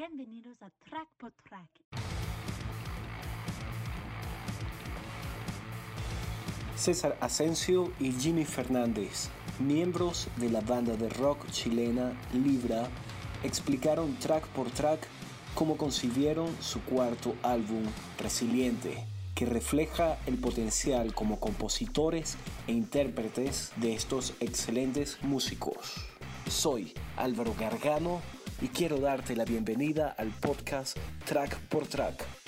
Bienvenidos a Track por Track. César Asensio y Jimmy Fernández, miembros de la banda de rock chilena Libra, explicaron track por track cómo concibieron su cuarto álbum, Resiliente, que refleja el potencial como compositores e intérpretes de estos excelentes músicos. Soy Álvaro Gargano y quiero darte la bienvenida al podcast Track por Track.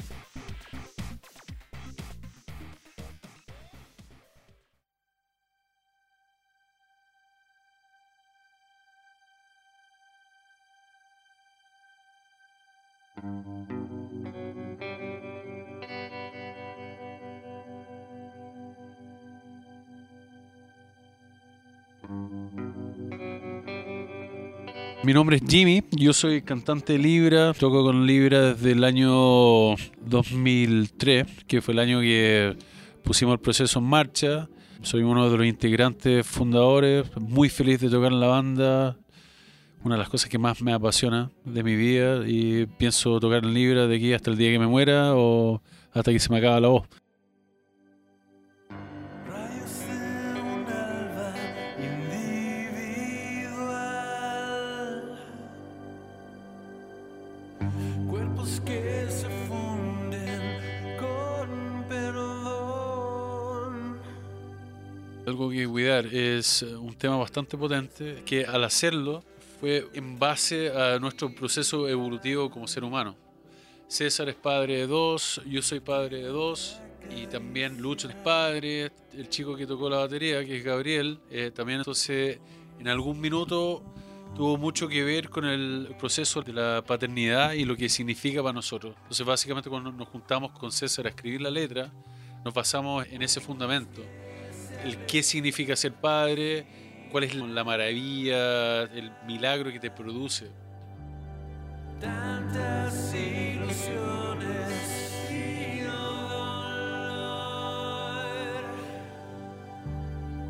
Mi nombre es Jimmy, yo soy cantante de Libra, toco con Libra desde el año 2003, que fue el año que pusimos el proceso en marcha. Soy uno de los integrantes fundadores, muy feliz de tocar en la banda, una de las cosas que más me apasiona de mi vida y pienso tocar en Libra de aquí hasta el día que me muera o hasta que se me acaba la voz. Algo que cuidar es eh, un tema bastante potente que al hacerlo fue en base a nuestro proceso evolutivo como ser humano. César es padre de dos, yo soy padre de dos y también Lucho es padre, el chico que tocó la batería, que es Gabriel, eh, también entonces en algún minuto tuvo mucho que ver con el proceso de la paternidad y lo que significa para nosotros. Entonces básicamente cuando nos juntamos con César a escribir la letra, nos basamos en ese fundamento el qué significa ser padre, cuál es la maravilla, el milagro que te produce. Tantas ilusiones y dolor.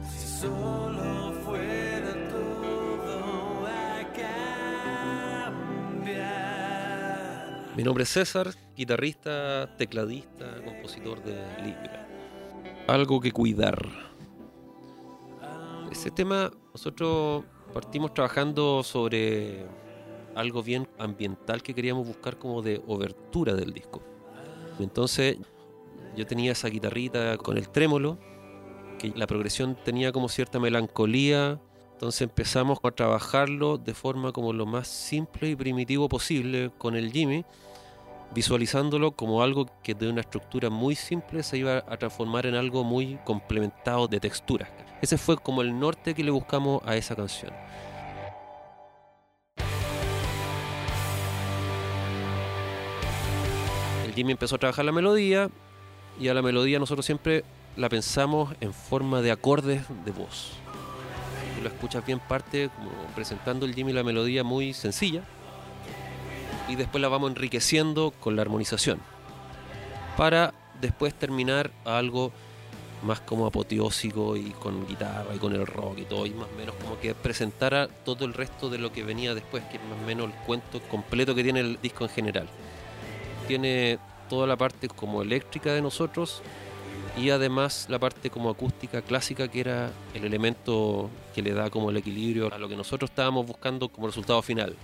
Si solo fuera todo a cambiar. Mi nombre es César, guitarrista, tecladista, compositor de Libra. Algo que cuidar. Ese tema nosotros partimos trabajando sobre algo bien ambiental que queríamos buscar como de obertura del disco. Entonces yo tenía esa guitarrita con el trémolo, que la progresión tenía como cierta melancolía, entonces empezamos a trabajarlo de forma como lo más simple y primitivo posible con el Jimmy, visualizándolo como algo que de una estructura muy simple se iba a transformar en algo muy complementado de texturas. Ese fue como el norte que le buscamos a esa canción. El Jimmy empezó a trabajar la melodía y a la melodía nosotros siempre la pensamos en forma de acordes de voz. Tú lo escuchas bien parte como presentando el Jimmy la melodía muy sencilla y después la vamos enriqueciendo con la armonización para después terminar algo más como apoteósico y con guitarra y con el rock y todo y más o menos como que presentara todo el resto de lo que venía después que es más o menos el cuento completo que tiene el disco en general tiene toda la parte como eléctrica de nosotros y además la parte como acústica clásica que era el elemento que le da como el equilibrio a lo que nosotros estábamos buscando como resultado final.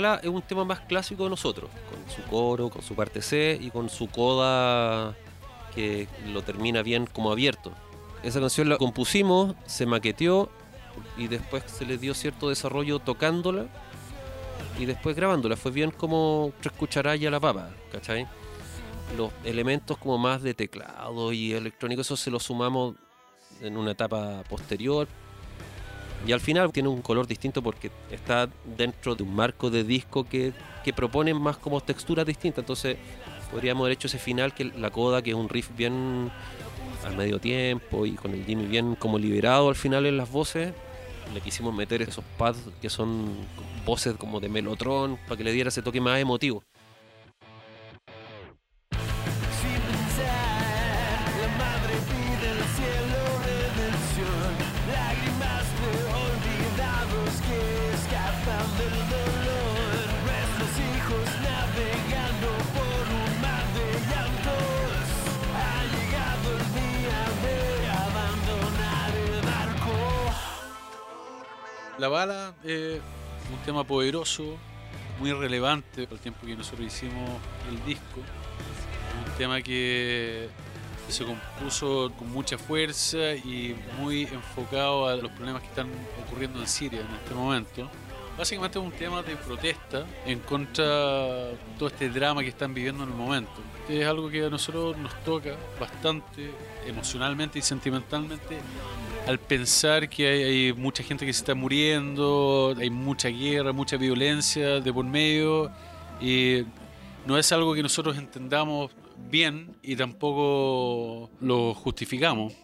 Bala es un tema más clásico de nosotros, con su coro, con su parte C y con su coda que lo termina bien como abierto. Esa canción la compusimos, se maqueteó y después se le dio cierto desarrollo tocándola y después grabándola. Fue bien como tres cucharadas a la papa, ¿cachai? Los elementos como más de teclado y electrónico, eso se lo sumamos en una etapa posterior. Y al final tiene un color distinto porque está dentro de un marco de disco que, que propone más como texturas distintas. Entonces podríamos haber hecho ese final que la coda, que es un riff bien al medio tiempo y con el Jimmy bien como liberado al final en las voces. Le quisimos meter esos pads que son voces como de melotron para que le diera ese toque más emotivo. La bala es un tema poderoso, muy relevante para el tiempo que nosotros hicimos el disco. Un tema que se compuso con mucha fuerza y muy enfocado a los problemas que están ocurriendo en Siria en este momento. Básicamente es un tema de protesta en contra de todo este drama que están viviendo en el momento. Es algo que a nosotros nos toca bastante emocionalmente y sentimentalmente al pensar que hay, hay mucha gente que se está muriendo, hay mucha guerra, mucha violencia de por medio y no es algo que nosotros entendamos bien y tampoco lo justificamos.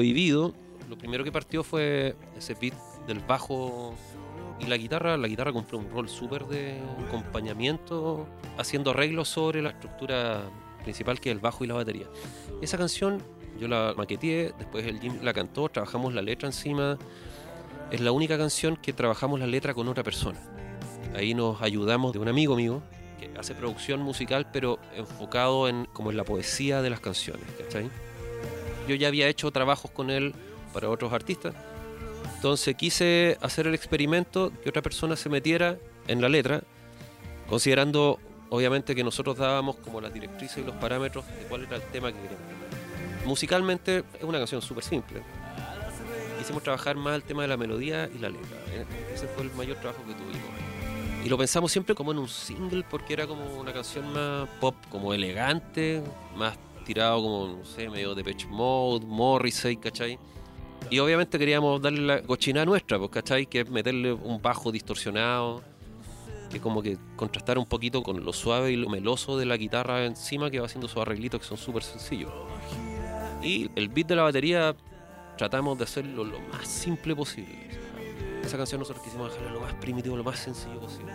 Prohibido, lo primero que partió fue ese beat del bajo y la guitarra. La guitarra cumple un rol súper de acompañamiento, haciendo arreglos sobre la estructura principal que es el bajo y la batería. Esa canción yo la maqueteé, después el Jim la cantó, trabajamos la letra encima. Es la única canción que trabajamos la letra con otra persona. Ahí nos ayudamos de un amigo mío que hace producción musical, pero enfocado en como en la poesía de las canciones, ¿cachai? Yo ya había hecho trabajos con él para otros artistas, entonces quise hacer el experimento que otra persona se metiera en la letra, considerando obviamente que nosotros dábamos como las directrices y los parámetros de cuál era el tema que queríamos. Musicalmente es una canción súper simple. Quisimos trabajar más el tema de la melodía y la letra. ¿eh? Ese fue el mayor trabajo que tuvimos. Y lo pensamos siempre como en un single porque era como una canción más pop, como elegante, más tirado como, no sé, medio de Pitch Mode, Morrissey, ¿cachai? Y obviamente queríamos darle la cochinada nuestra, pues, ¿cachai? Que es meterle un bajo distorsionado. que como que contrastar un poquito con lo suave y lo meloso de la guitarra encima que va haciendo sus arreglitos que son súper sencillos. Y el beat de la batería tratamos de hacerlo lo más simple posible. Esa canción nosotros quisimos dejarla lo más primitivo, lo más sencillo posible.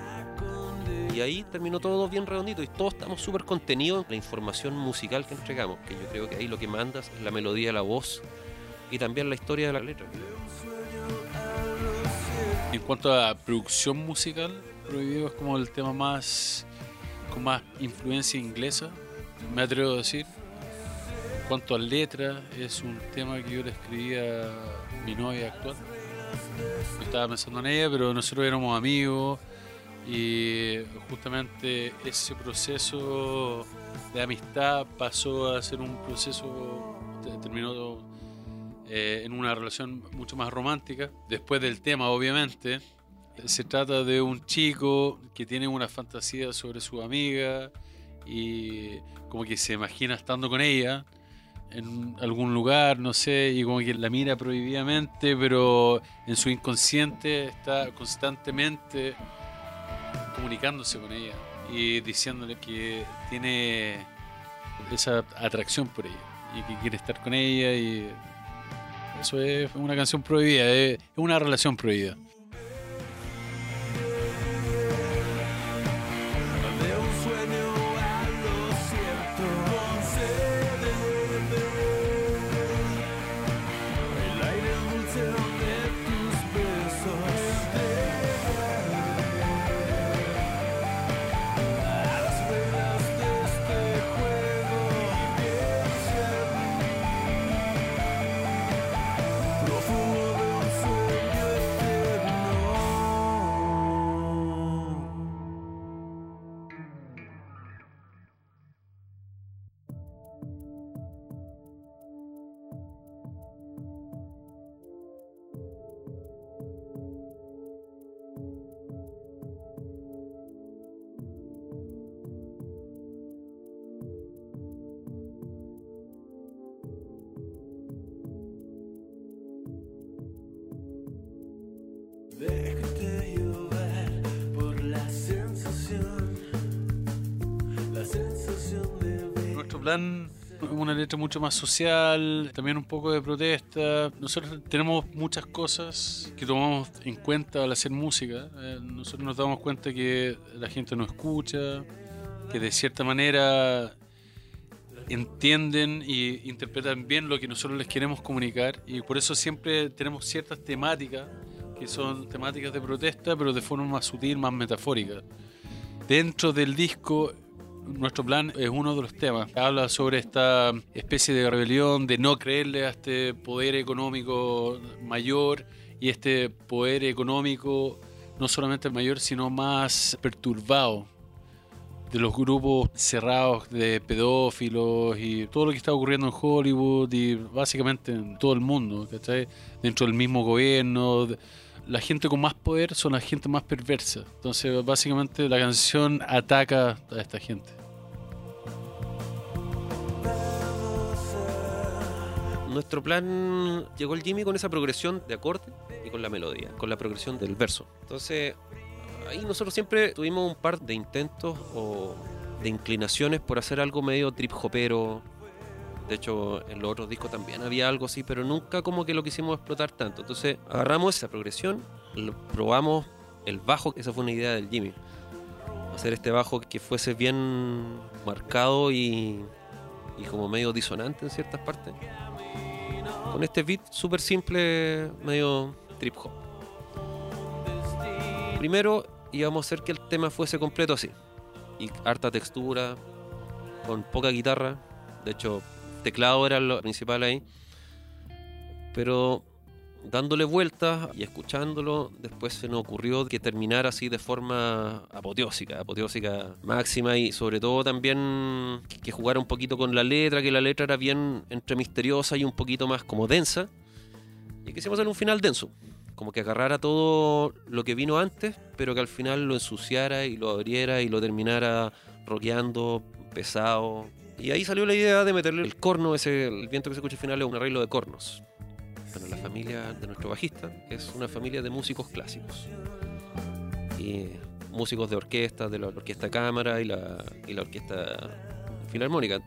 Y ahí terminó todo bien redondito y todos estamos súper contenidos en la información musical que entregamos, que yo creo que ahí lo que mandas es la melodía, la voz y también la historia de la letra. En cuanto a producción musical, Prohibido es como el tema más con más influencia inglesa, me atrevo a decir. En cuanto a letra, es un tema que yo le escribí a mi novia actual. Estaba pensando en ella, pero nosotros éramos amigos y justamente ese proceso de amistad pasó a ser un proceso, te- terminó eh, en una relación mucho más romántica. Después del tema, obviamente, se trata de un chico que tiene una fantasía sobre su amiga y como que se imagina estando con ella en algún lugar, no sé, y como que la mira prohibidamente, pero en su inconsciente está constantemente comunicándose con ella y diciéndole que tiene esa atracción por ella y que quiere estar con ella y eso es una canción prohibida, es una relación prohibida. Plan una letra mucho más social, también un poco de protesta. Nosotros tenemos muchas cosas que tomamos en cuenta al hacer música. Eh, nosotros nos damos cuenta que la gente nos escucha, que de cierta manera entienden y interpretan bien lo que nosotros les queremos comunicar y por eso siempre tenemos ciertas temáticas que son temáticas de protesta pero de forma más sutil, más metafórica. Dentro del disco nuestro plan es uno de los temas. Habla sobre esta especie de rebelión, de no creerle a este poder económico mayor y este poder económico no solamente mayor, sino más perturbado de los grupos cerrados de pedófilos y todo lo que está ocurriendo en Hollywood y básicamente en todo el mundo, ¿cachai? Dentro del mismo gobierno. La gente con más poder son la gente más perversa. Entonces, básicamente, la canción ataca a esta gente. Nuestro plan llegó el Jimmy con esa progresión de acorde y con la melodía, con la progresión del verso. Entonces, ahí nosotros siempre tuvimos un par de intentos o de inclinaciones por hacer algo medio trip hopero. De hecho, en los otros discos también había algo así, pero nunca como que lo quisimos explotar tanto. Entonces, agarramos esa progresión, probamos el bajo, esa fue una idea del Jimmy. Hacer este bajo que fuese bien marcado y, y como medio disonante en ciertas partes con este beat súper simple, medio trip hop. Primero íbamos a hacer que el tema fuese completo así, y harta textura, con poca guitarra, de hecho teclado era lo principal ahí, pero dándole vueltas y escuchándolo, después se nos ocurrió que terminara así de forma apoteósica, apoteósica máxima y sobre todo también que jugara un poquito con la letra, que la letra era bien entre misteriosa y un poquito más como densa. Y quisimos hacer un final denso, como que agarrara todo lo que vino antes, pero que al final lo ensuciara y lo abriera y lo terminara rockeando, pesado. Y ahí salió la idea de meterle el corno, ese, el viento que se escucha al final es un arreglo de cornos. Bueno, la familia de nuestro bajista es una familia de músicos clásicos. Y músicos de orquesta, de la orquesta cámara y la, y la orquesta filarmónica.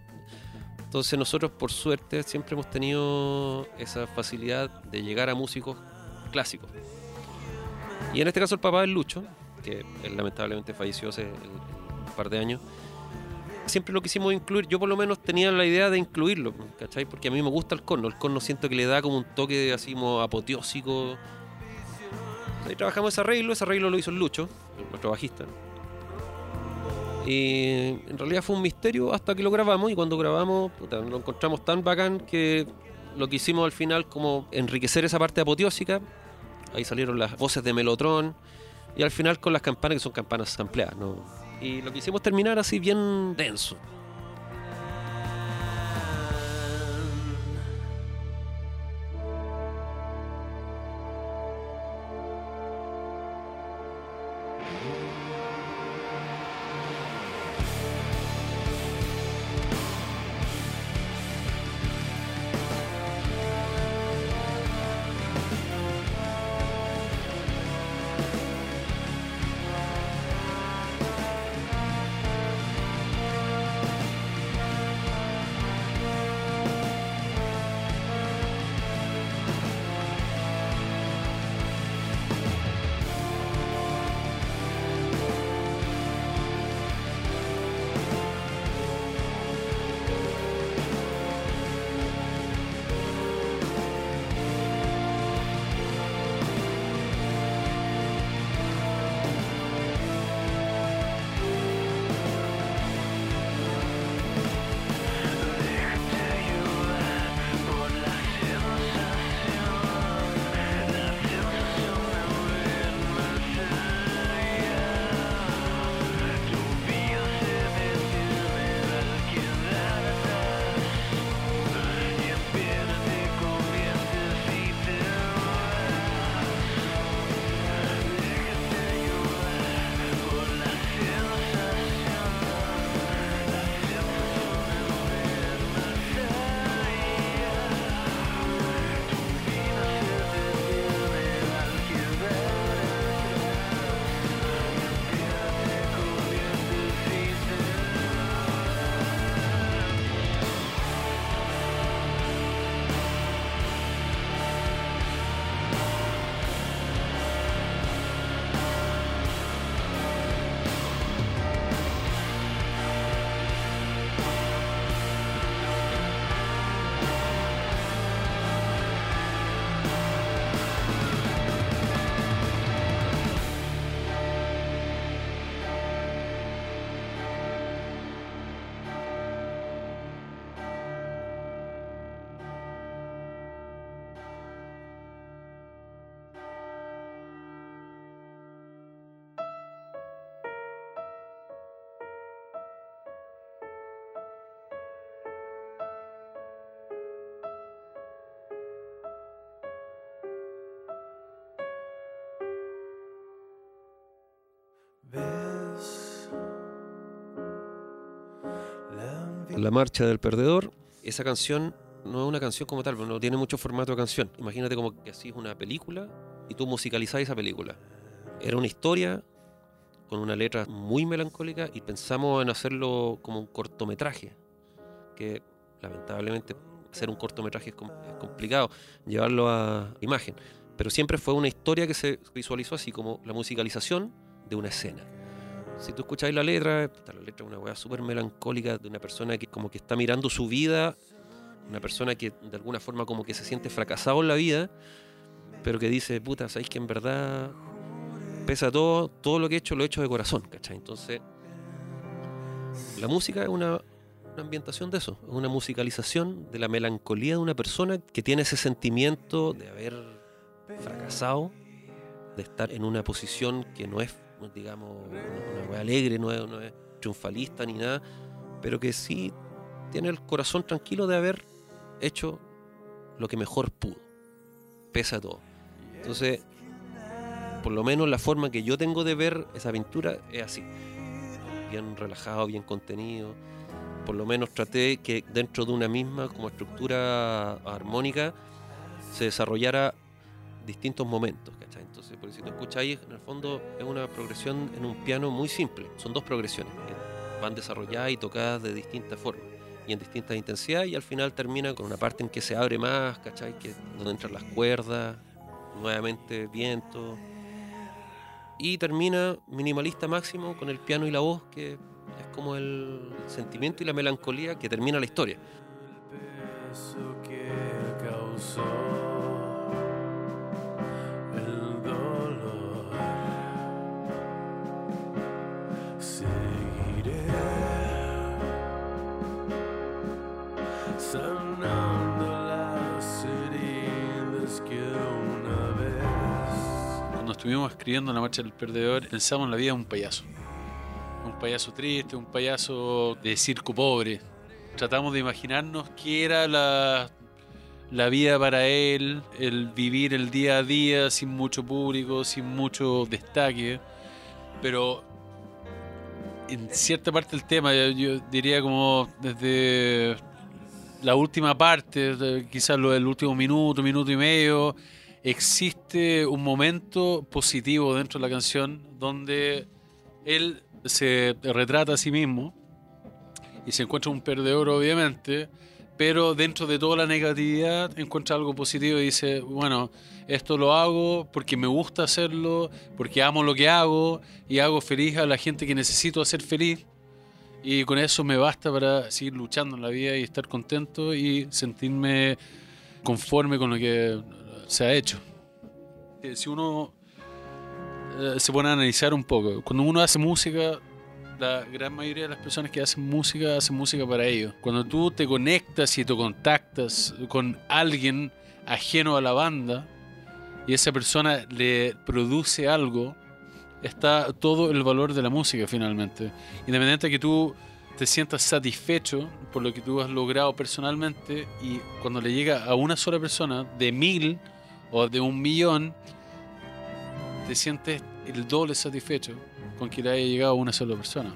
Entonces nosotros por suerte siempre hemos tenido esa facilidad de llegar a músicos clásicos. Y en este caso el papá del Lucho, que lamentablemente falleció hace un par de años, siempre lo quisimos incluir. Yo por lo menos tenía la idea de incluirlo, ¿cachai? Porque a mí me gusta el corno. El corno siento que le da como un toque así como apoteósico. Ahí trabajamos ese arreglo, ese arreglo lo hizo el Lucho, nuestro bajista. Y en realidad fue un misterio hasta que lo grabamos y cuando grabamos puta, lo encontramos tan bacán que lo que hicimos al final como enriquecer esa parte apoteósica. Ahí salieron las voces de Melotron y al final con las campanas que son campanas ampliadas. ¿no? Y lo quisimos terminar así bien denso. La marcha del perdedor, esa canción no es una canción como tal, no tiene mucho formato de canción. Imagínate como que así es una película y tú musicalizás esa película. Era una historia con una letra muy melancólica y pensamos en hacerlo como un cortometraje, que lamentablemente hacer un cortometraje es, com- es complicado, llevarlo a imagen. Pero siempre fue una historia que se visualizó así como la musicalización de una escena. Si tú escucháis la letra, la letra es una weá súper melancólica de una persona que como que está mirando su vida, una persona que de alguna forma como que se siente fracasado en la vida, pero que dice, puta, sabéis que en verdad, pese a todo, todo lo que he hecho lo he hecho de corazón, ¿cachai? Entonces, la música es una, una ambientación de eso, es una musicalización de la melancolía de una persona que tiene ese sentimiento de haber fracasado, de estar en una posición que no es, digamos, una, una alegre, no es, triunfalista ni nada, pero que sí tiene el corazón tranquilo de haber hecho lo que mejor pudo, pese a todo. Entonces, por lo menos la forma que yo tengo de ver esa aventura es así, bien relajado, bien contenido. Por lo menos traté que dentro de una misma como estructura armónica se desarrollara distintos momentos, ¿cachai? Entonces, Entonces, por si tú escuchas ahí, en el fondo es una progresión en un piano muy simple. Son dos progresiones que van desarrolladas y tocadas de distintas formas y en distintas intensidades y al final termina con una parte en que se abre más, ¿cachai? Que, donde entran las cuerdas, nuevamente viento. Y termina minimalista máximo con el piano y la voz, que es como el sentimiento y la melancolía que termina la historia. peso que causó Cuando estuvimos escribiendo La Marcha del Perdedor, pensamos en la vida de un payaso. Un payaso triste, un payaso de circo pobre. Tratamos de imaginarnos qué era la, la vida para él, el vivir el día a día sin mucho público, sin mucho destaque. Pero en cierta parte del tema, yo diría como desde la última parte, quizás lo del último minuto, minuto y medio, existe un momento positivo dentro de la canción donde él se retrata a sí mismo y se encuentra un perdedor obviamente, pero dentro de toda la negatividad encuentra algo positivo y dice, bueno, esto lo hago porque me gusta hacerlo, porque amo lo que hago y hago feliz a la gente que necesito hacer feliz. Y con eso me basta para seguir luchando en la vida y estar contento y sentirme conforme con lo que se ha hecho. Eh, Si uno eh, se pone a analizar un poco, cuando uno hace música, la gran mayoría de las personas que hacen música hacen música para ellos. Cuando tú te conectas y te contactas con alguien ajeno a la banda y esa persona le produce algo, está todo el valor de la música finalmente. Independiente de que tú te sientas satisfecho por lo que tú has logrado personalmente y cuando le llega a una sola persona de mil o de un millón, te sientes el doble satisfecho con que le haya llegado a una sola persona.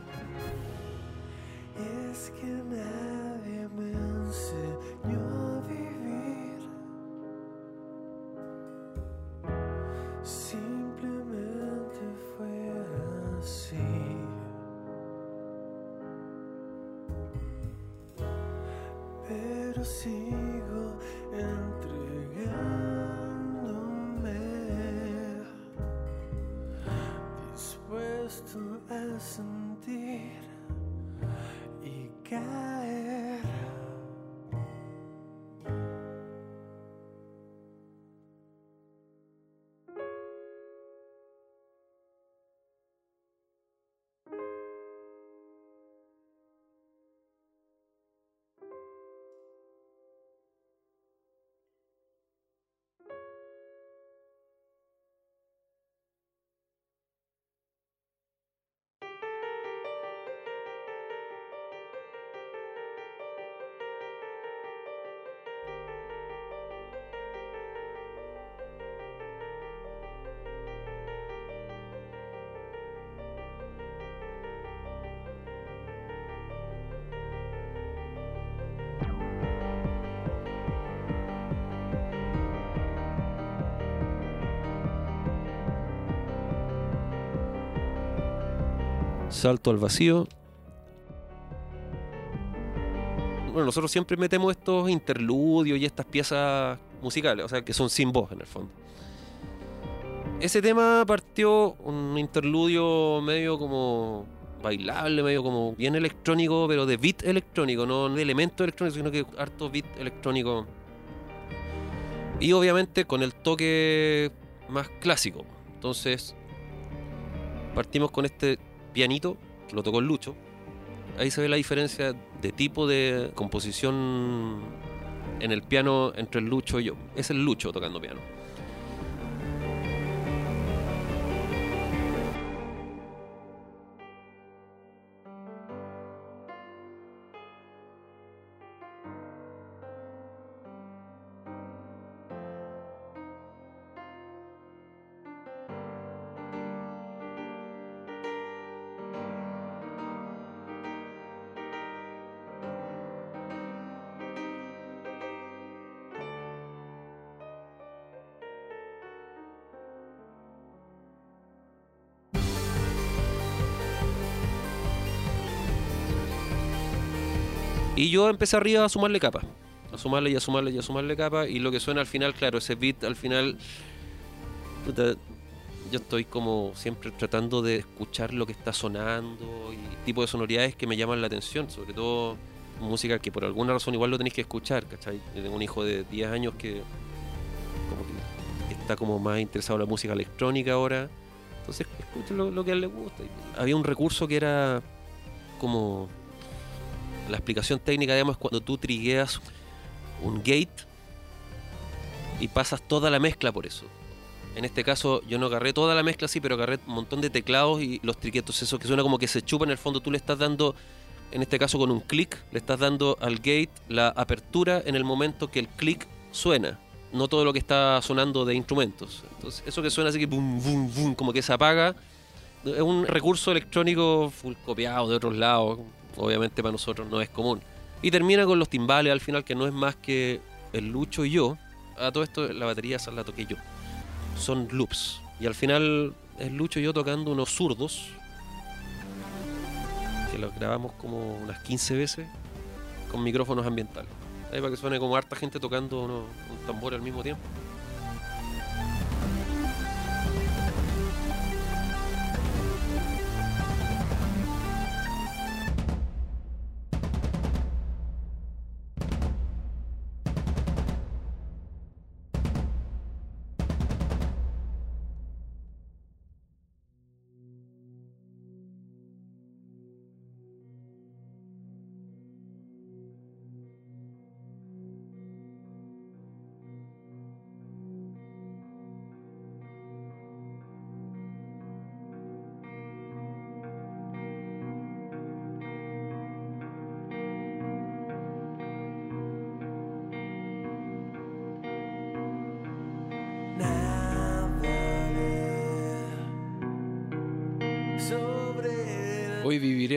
Salto al vacío. Bueno, nosotros siempre metemos estos interludios y estas piezas musicales, o sea, que son sin voz en el fondo. Ese tema partió un interludio medio como bailable, medio como bien electrónico, pero de beat electrónico, no de elemento electrónico, sino que harto beat electrónico. Y obviamente con el toque más clásico. Entonces, partimos con este pianito, que lo tocó el Lucho. Ahí se ve la diferencia de tipo de composición en el piano entre el Lucho y yo. Es el Lucho tocando piano. Yo empecé arriba a sumarle capas. A sumarle y a sumarle y a sumarle capas. Y lo que suena al final, claro, ese beat al final. yo estoy como siempre tratando de escuchar lo que está sonando y tipo de sonoridades que me llaman la atención. Sobre todo música que por alguna razón igual lo tenéis que escuchar, ¿cachai? Tengo un hijo de 10 años que está como más interesado en la música electrónica ahora. Entonces escucha lo, lo que a él le gusta. Había un recurso que era como la explicación técnica, digamos, es cuando tú trigueas un gate y pasas toda la mezcla por eso. En este caso yo no agarré toda la mezcla, sí, pero agarré un montón de teclados y los triquetos, eso que suena como que se chupa en el fondo, tú le estás dando, en este caso con un clic, le estás dando al gate la apertura en el momento que el clic suena, no todo lo que está sonando de instrumentos. Entonces, eso que suena así que boom, boom, boom, como que se apaga, es un recurso electrónico full copiado de otros lados, obviamente para nosotros no es común. Y termina con los timbales al final, que no es más que el Lucho y yo. A todo esto, la batería esa la toqué yo. Son loops. Y al final es Lucho y yo tocando unos zurdos. Que los grabamos como unas 15 veces con micrófonos ambientales. Ahí para que suene como harta gente tocando un tambor al mismo tiempo.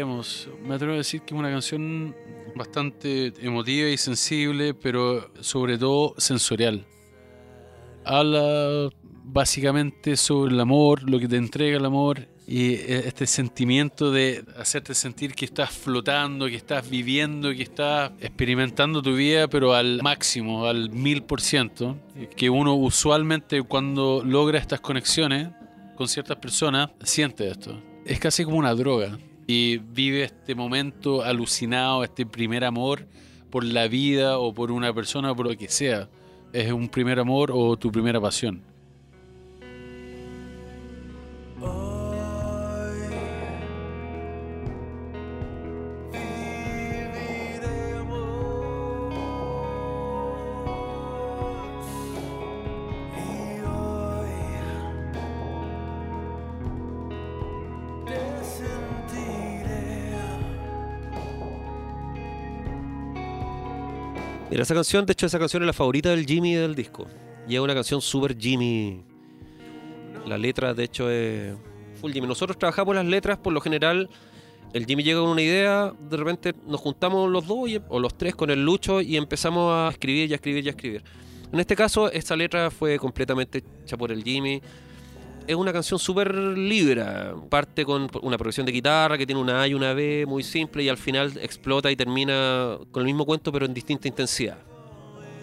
Me atrevo a decir que es una canción bastante emotiva y sensible, pero sobre todo sensorial. Habla básicamente sobre el amor, lo que te entrega el amor y eh, este sentimiento de hacerte sentir que estás flotando, que estás viviendo, que estás experimentando tu vida, pero al máximo, al mil por ciento. Que uno usualmente cuando logra estas conexiones con ciertas personas siente esto. Es casi como una droga y vive este momento alucinado, este primer amor por la vida o por una persona o por lo que sea. Es un primer amor o tu primera pasión. Mira, esa canción, de hecho, esa canción es la favorita del Jimmy del disco. Y es una canción súper Jimmy. La letra, de hecho, es full Jimmy. Nosotros trabajamos las letras, por lo general, el Jimmy llega con una idea, de repente nos juntamos los dos y- o los tres con el Lucho y empezamos a escribir y a escribir y a escribir. En este caso, esta letra fue completamente hecha por el Jimmy. Es una canción súper libre. Parte con una progresión de guitarra que tiene una A y una B muy simple y al final explota y termina con el mismo cuento pero en distinta intensidad.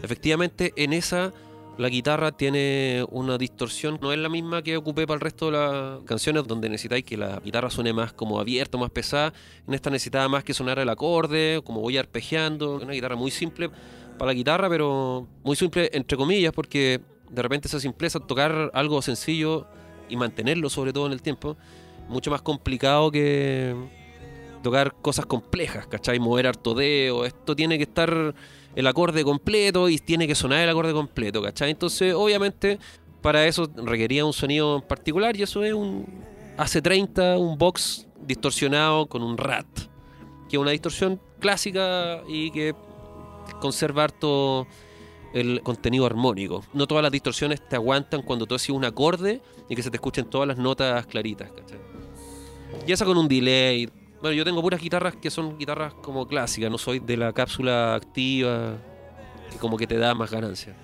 Efectivamente, en esa la guitarra tiene una distorsión, no es la misma que ocupé para el resto de las canciones donde necesitáis que la guitarra suene más como abierta, más pesada. En esta necesitaba más que sonara el acorde, como voy arpegiando, una guitarra muy simple para la guitarra, pero muy simple entre comillas porque de repente esa simpleza, tocar algo sencillo y mantenerlo sobre todo en el tiempo, mucho más complicado que tocar cosas complejas, ¿cachai? Mover harto dedo, esto tiene que estar el acorde completo y tiene que sonar el acorde completo, ¿cachai? Entonces, obviamente, para eso requería un sonido en particular y eso es un AC30, un box distorsionado con un RAT, que es una distorsión clásica y que conserva harto el contenido armónico. No todas las distorsiones te aguantan cuando tú haces un acorde y que se te escuchen todas las notas claritas, ¿cachai? Y esa con un delay. Bueno, yo tengo puras guitarras que son guitarras como clásicas, no soy de la cápsula activa, que como que te da más ganancia.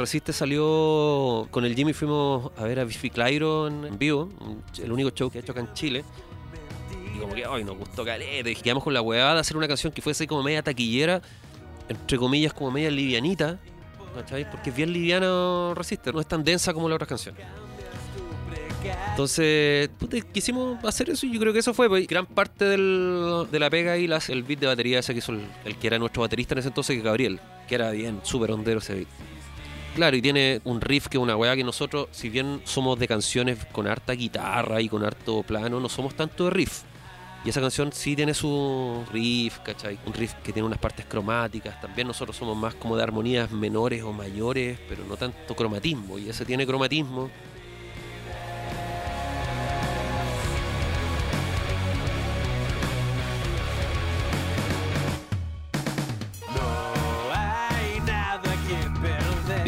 Resiste salió con el Jimmy, fuimos a ver a Biffy Clyro en, vivo, el único show que ha hecho acá en Chile. Y como que, ay, nos gustó caleta. Y quedamos con la huevada de hacer una canción que fuese como media taquillera, entre comillas, como media livianita. ¿Cachai? Porque es bien liviana Resiste, no es tan densa como las otras canciones. Entonces, puta, quisimos hacer eso y yo creo que eso fue. pues, gran parte del- de la pega y las, el beat de batería ese que hizo el, que era nuestro baterista en ese entonces, que Gabriel, que era bien súper hondero ese beat. Claro, y tiene un riff que es una weá que nosotros, si bien somos de canciones con harta guitarra y con harto plano, no somos tanto de riff. Y esa canción sí tiene su riff, ¿cachai? Un riff que tiene unas partes cromáticas. También nosotros somos más como de armonías menores o mayores, pero no tanto cromatismo. Y ese tiene cromatismo.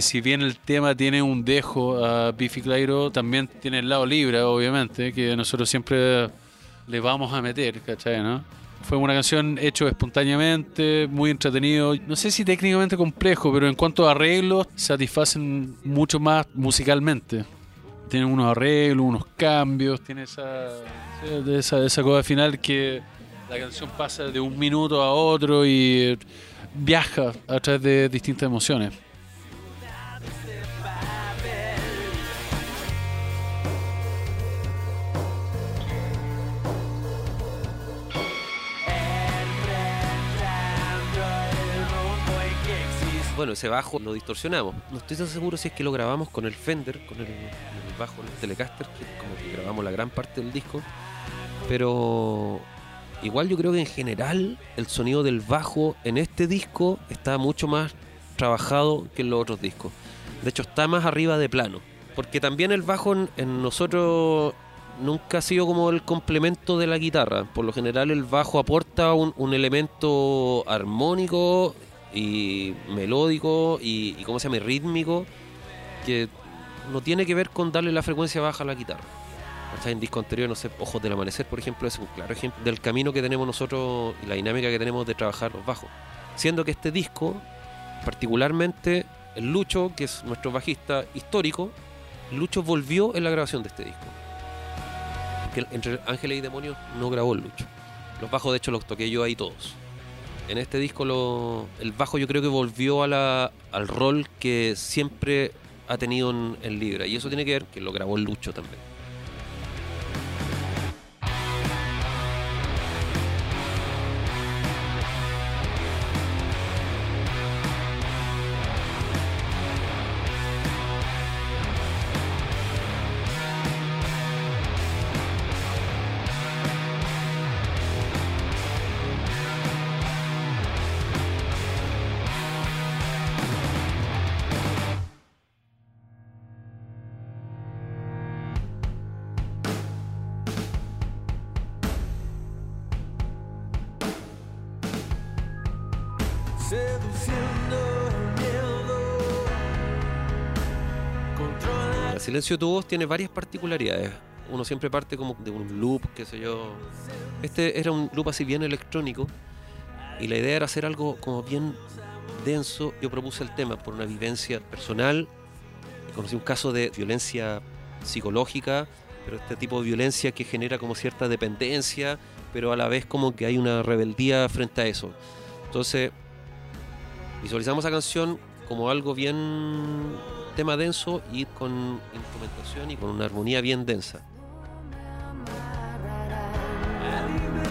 Si bien el tema tiene un dejo a Biffy Clyro, también tiene el lado libre, obviamente, que nosotros siempre le vamos a meter, ¿cachai? Fue una canción hecho espontáneamente, muy entretenido. No sé si técnicamente complejo, pero en cuanto a arreglos, satisfacen mucho más musicalmente. Tienen unos arreglos, unos cambios, tiene esa, esa cosa final que la canción pasa de un minuto a otro y viaja a través de distintas emociones. Bueno, ese bajo lo distorsionamos. No estoy tan seguro si es que lo grabamos con el Fender, con el, el bajo, el Telecaster, que como que grabamos la gran parte del disco. Pero igual yo creo que en general el sonido del bajo en este disco está mucho más trabajado que en los otros discos. De hecho, está más arriba de plano. Porque también el bajo en, nosotros nunca ha sido como el complemento de la guitarra. Por lo general el bajo aporta un, un elemento armónico y melódico y, y ¿cómo se llama? Rítmico que no tiene que ver con darle la frecuencia baja a la guitarra. ¿Cachai? En disco anterior, no sé, Ojos del Amanecer, por ejemplo, es un claro ejemplo del camino que tenemos nosotros y la dinámica que tenemos de trabajar los bajos. Siendo que este disco, particularmente el Lucho, que es nuestro bajista histórico, Lucho volvió en la grabación de este disco. Porque entre Ángeles y Demonios no grabó el Lucho. Los bajos, de hecho, los toqué yo ahí todos. En este disco lo, el bajo yo creo que volvió a la- al rol que siempre ha tenido en, en Libra. Y eso tiene que ver que lo grabó Lucho también. Silencio tiene varias particularidades. Uno siempre parte como de un loop, qué sé yo. Este era un loop así bien electrónico y la idea era hacer algo como bien denso. Yo propuse el tema por una vivencia personal. Conocí un caso de violencia psicológica, pero este tipo de violencia que genera como cierta dependencia, pero a la vez como que hay una rebeldía frente a eso. Entonces, visualizamos esa canción como algo bien tema denso y con instrumentación y con una armonía bien densa.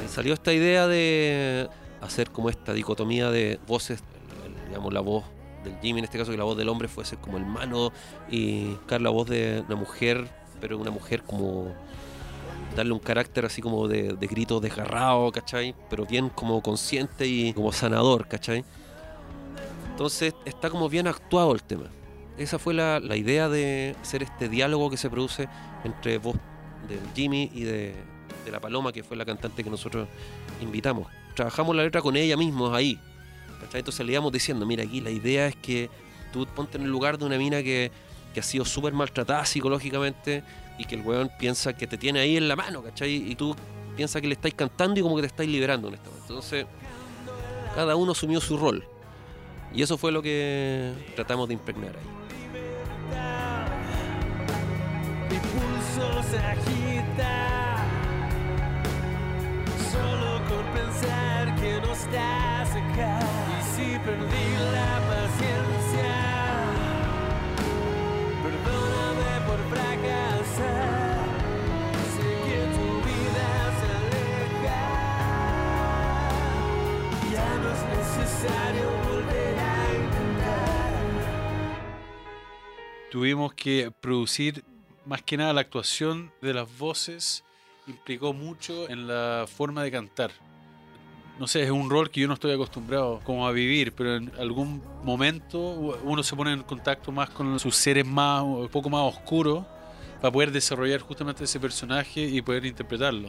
Salió esta idea de hacer como esta dicotomía de voces, digamos la voz del Jimmy en este caso que la voz del hombre fuese como el mano y buscar la voz de una mujer, pero una mujer como darle un carácter así como de, de grito desgarrado, ¿cachai? Pero bien como consciente y como sanador, ¿cachai? Entonces está como bien actuado el tema. Esa fue la, la idea de hacer este diálogo que se produce entre voz del Jimmy y de, de la Paloma, que fue la cantante que nosotros invitamos. Trabajamos la letra con ella misma ahí. Entonces le íbamos diciendo, mira aquí la idea es que tú ponte en el lugar de una mina que, que ha sido súper maltratada psicológicamente y que el weón piensa que te tiene ahí en la mano, ¿cachai? Y tú piensas que le estáis cantando y como que te estáis liberando en este. Entonces, cada uno asumió su rol. Y eso fue lo que tratamos de impregnar ahí. Agita. Solo con pensar que no estás acá. Y si perdí la paciencia. Perdóname por fracasar. Sé que tu vida se aleja. Ya no es necesario volver a intentar. Tuvimos que producir más que nada la actuación de las voces implicó mucho en la forma de cantar. No sé, es un rol que yo no estoy acostumbrado como a vivir, pero en algún momento uno se pone en contacto más con sus seres más, un poco más oscuros para poder desarrollar justamente ese personaje y poder interpretarlo.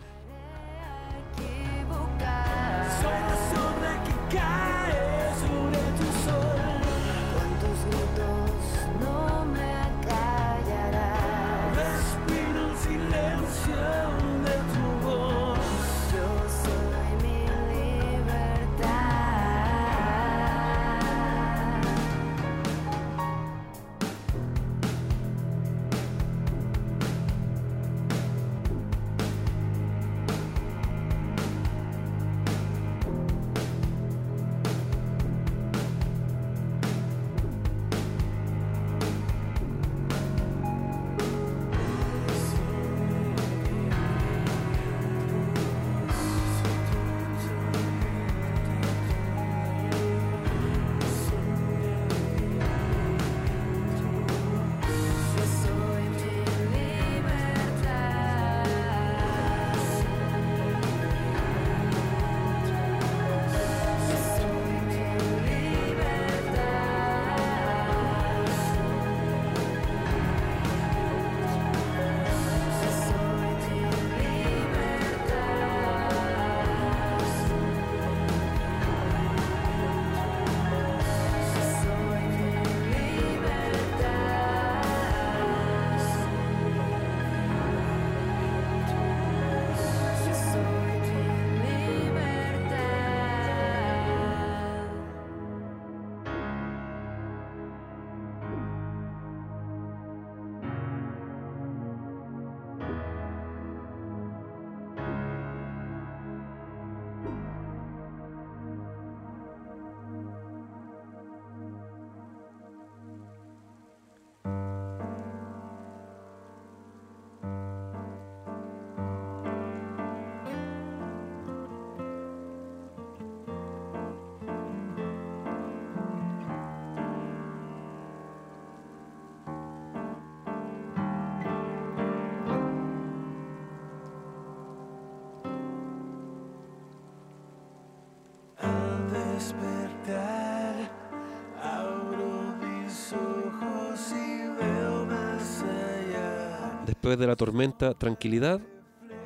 Después de la tormenta, tranquilidad.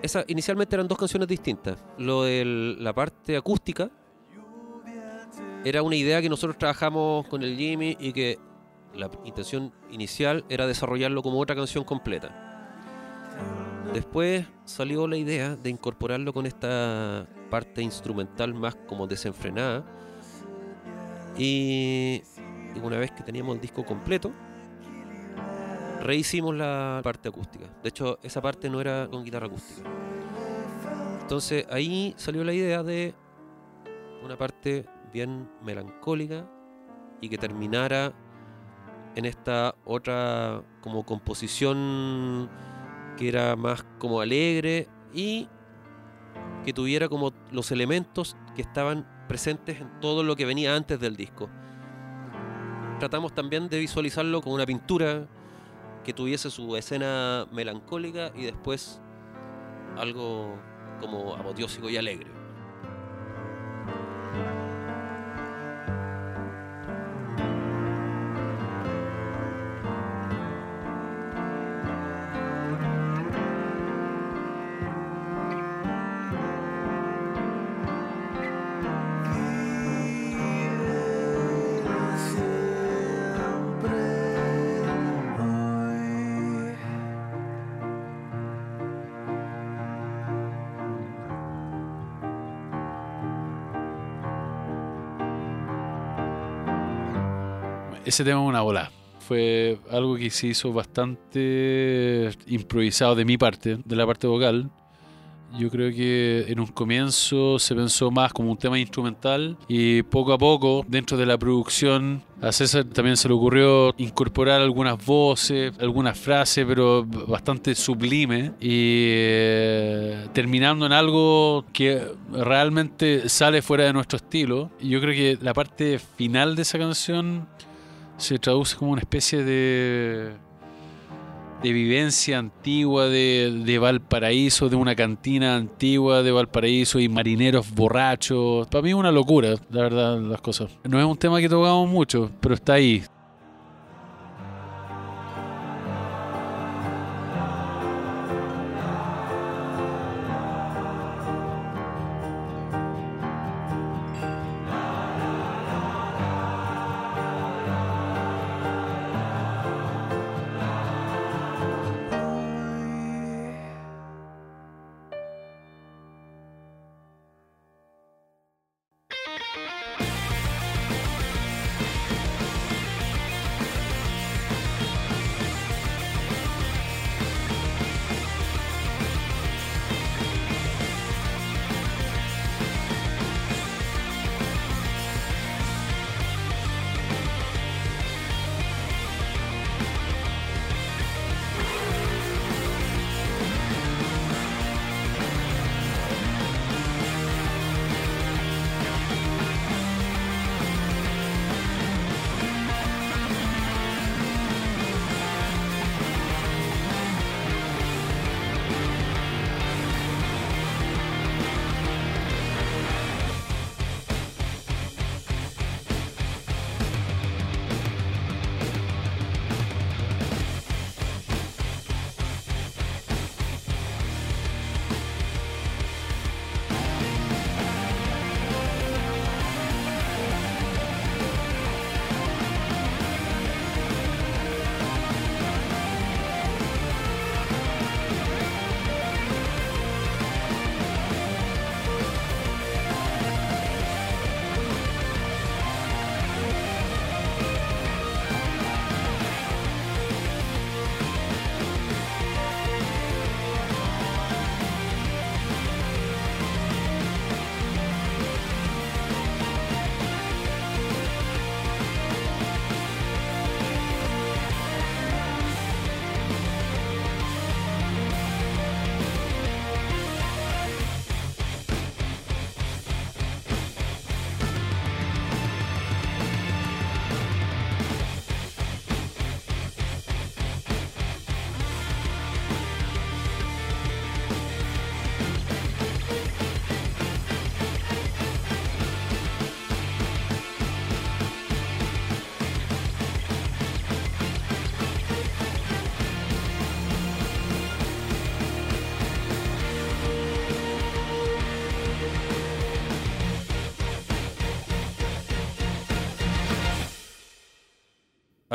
Esa, inicialmente eran dos canciones distintas. Lo de la parte acústica era una idea que nosotros trabajamos con el Jimmy y que la intención inicial era desarrollarlo como otra canción completa. Después salió la idea de incorporarlo con esta parte instrumental más como desenfrenada. Y, una vez que teníamos el disco completo, rehicimos la parte acústica. De hecho, esa parte no era con guitarra acústica. Entonces ahí salió la idea de una parte bien melancólica y que terminara en esta otra como composición que era más como alegre y que tuviera como los elementos que estaban presentes en todo lo que venía antes del disco. Tratamos también de visualizarlo como una pintura que tuviese su escena melancólica y después algo como apoteósico y alegre. Ese tema es una bola. Fue algo que se hizo bastante improvisado de mi parte, de la parte vocal. Yo creo que en un comienzo se pensó más como un tema instrumental y poco a poco, dentro de la producción, a César también se le ocurrió incorporar algunas voces, algunas frases, pero bastante sublime y eh, terminando en algo que realmente sale fuera de nuestro estilo. Yo creo que la parte final de esa canción se traduce como una especie de, de vivencia antigua de, de Valparaíso, de una cantina antigua de Valparaíso y marineros borrachos. Para mí es una locura, la verdad, las cosas. No es un tema que tocamos mucho, pero está ahí.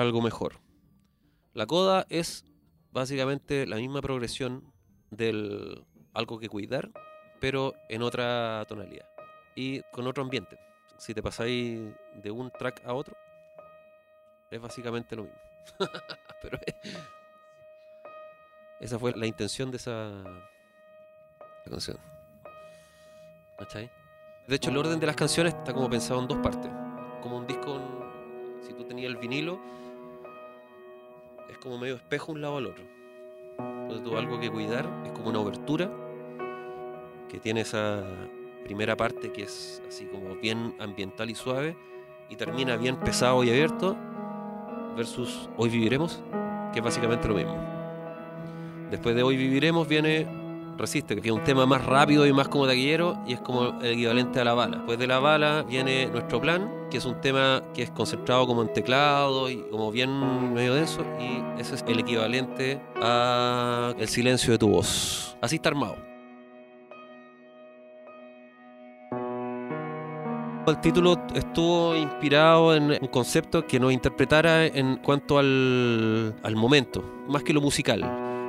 Algo mejor. La coda es básicamente la misma progresión del algo que cuidar, pero en otra tonalidad y con otro ambiente. Si te pasáis de un track a otro, es básicamente lo mismo. pero es- esa fue la intención de esa canción. ¿Cachai? De hecho, el orden de las canciones está como pensado en dos partes. Como un disco, si tú tenías el vinilo, es como medio espejo un lado al otro. Entonces, tú algo que cuidar es como una obertura que tiene esa primera parte que es así como bien ambiental y suave y termina bien pesado y abierto versus Hoy Viviremos, que es básicamente lo mismo. Después de Hoy Viviremos viene Resiste, que es un tema más rápido y más como taquillero y es como el equivalente a la bala. Después de la bala viene Nuestro Plan, que es un tema que es concentrado como en teclado y como bien medio denso y ese es el equivalente a El silencio de tu voz. Así está armado. El título estuvo inspirado en un concepto que nos interpretara en cuanto al, al momento, más que lo musical.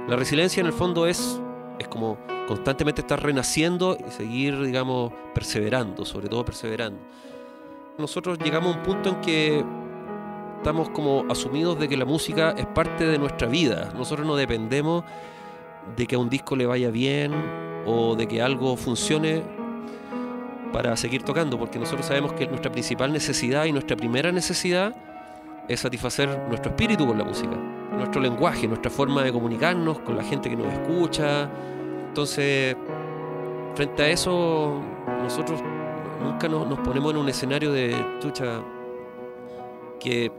La resiliencia en el fondo es, es como constantemente estar renaciendo y seguir, digamos, perseverando, sobre todo perseverando. Nosotros llegamos a un punto en que estamos como asumidos de que la música es parte de nuestra vida. Nosotros no dependemos de que a un disco le vaya bien o de que algo funcione para seguir tocando, porque nosotros sabemos que nuestra principal necesidad y nuestra primera necesidad es satisfacer nuestro espíritu con la música, nuestro lenguaje, nuestra forma de comunicarnos con la gente que nos escucha. Entonces, frente a eso, nosotros nunca nos, ponemos en un escenario de chucha que,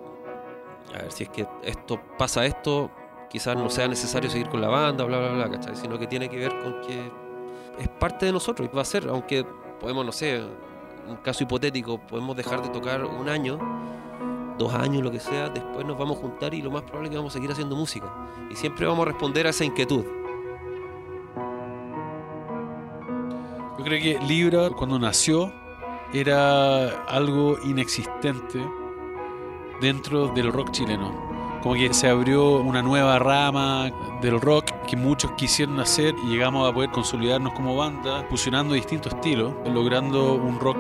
a ver, si es que esto pasa esto, quizás no sea necesario seguir con la banda, bla, bla, bla, ¿cachai? Sino que tiene que ver con que es parte de nosotros y va a ser, aunque podemos, no sé, un caso hipotético, podemos dejar de tocar un año, dos años, lo que sea, después nos vamos a juntar y lo más probable es que vamos a seguir haciendo música. Y siempre vamos a responder a esa inquietud. Yo creo que Libra, cuando nació, era algo inexistente dentro del rock chileno. Como que se abrió una nueva rama del rock que muchos quisieron hacer y llegamos a poder consolidarnos como banda, fusionando distintos estilos, logrando un rock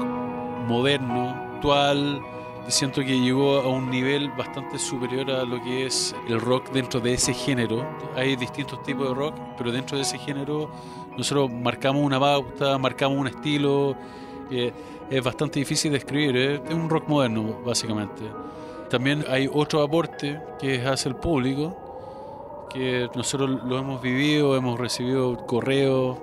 moderno, actual. Siento que llegó a un nivel bastante superior a lo que es el rock dentro de ese género. Hay distintos tipos de rock, pero dentro de ese género nosotros marcamos una pauta, marcamos un estilo. eh, es bastante difícil de escribir, ¿eh? es un rock moderno, básicamente. También hay otro aporte que hace el público, que nosotros lo hemos vivido, hemos recibido correos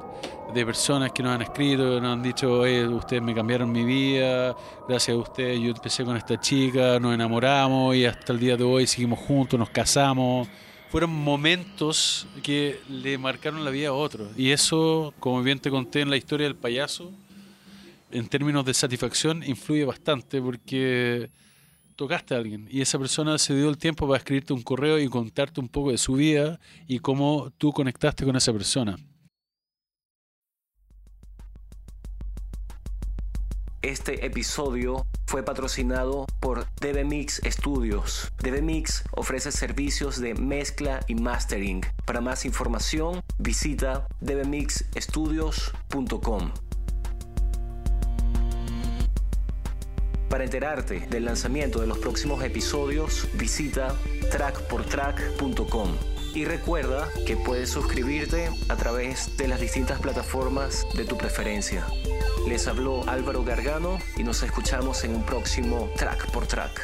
de personas que nos han escrito, nos han dicho, "Oye, ustedes me cambiaron mi vida, gracias a ustedes yo empecé con esta chica, nos enamoramos y hasta el día de hoy seguimos juntos, nos casamos. Fueron momentos que le marcaron la vida a otros. Y eso, como bien te conté en la historia del payaso, en términos de satisfacción influye bastante porque tocaste a alguien y esa persona se dio el tiempo para escribirte un correo y contarte un poco de su vida y cómo tú conectaste con esa persona. Este episodio fue patrocinado por DB Mix Studios. DB Mix ofrece servicios de mezcla y mastering. Para más información, visita dbmixstudios.com. Para enterarte del lanzamiento de los próximos episodios, visita trackportrack.com. Y recuerda que puedes suscribirte a través de las distintas plataformas de tu preferencia. Les habló Álvaro Gargano y nos escuchamos en un próximo Track por Track.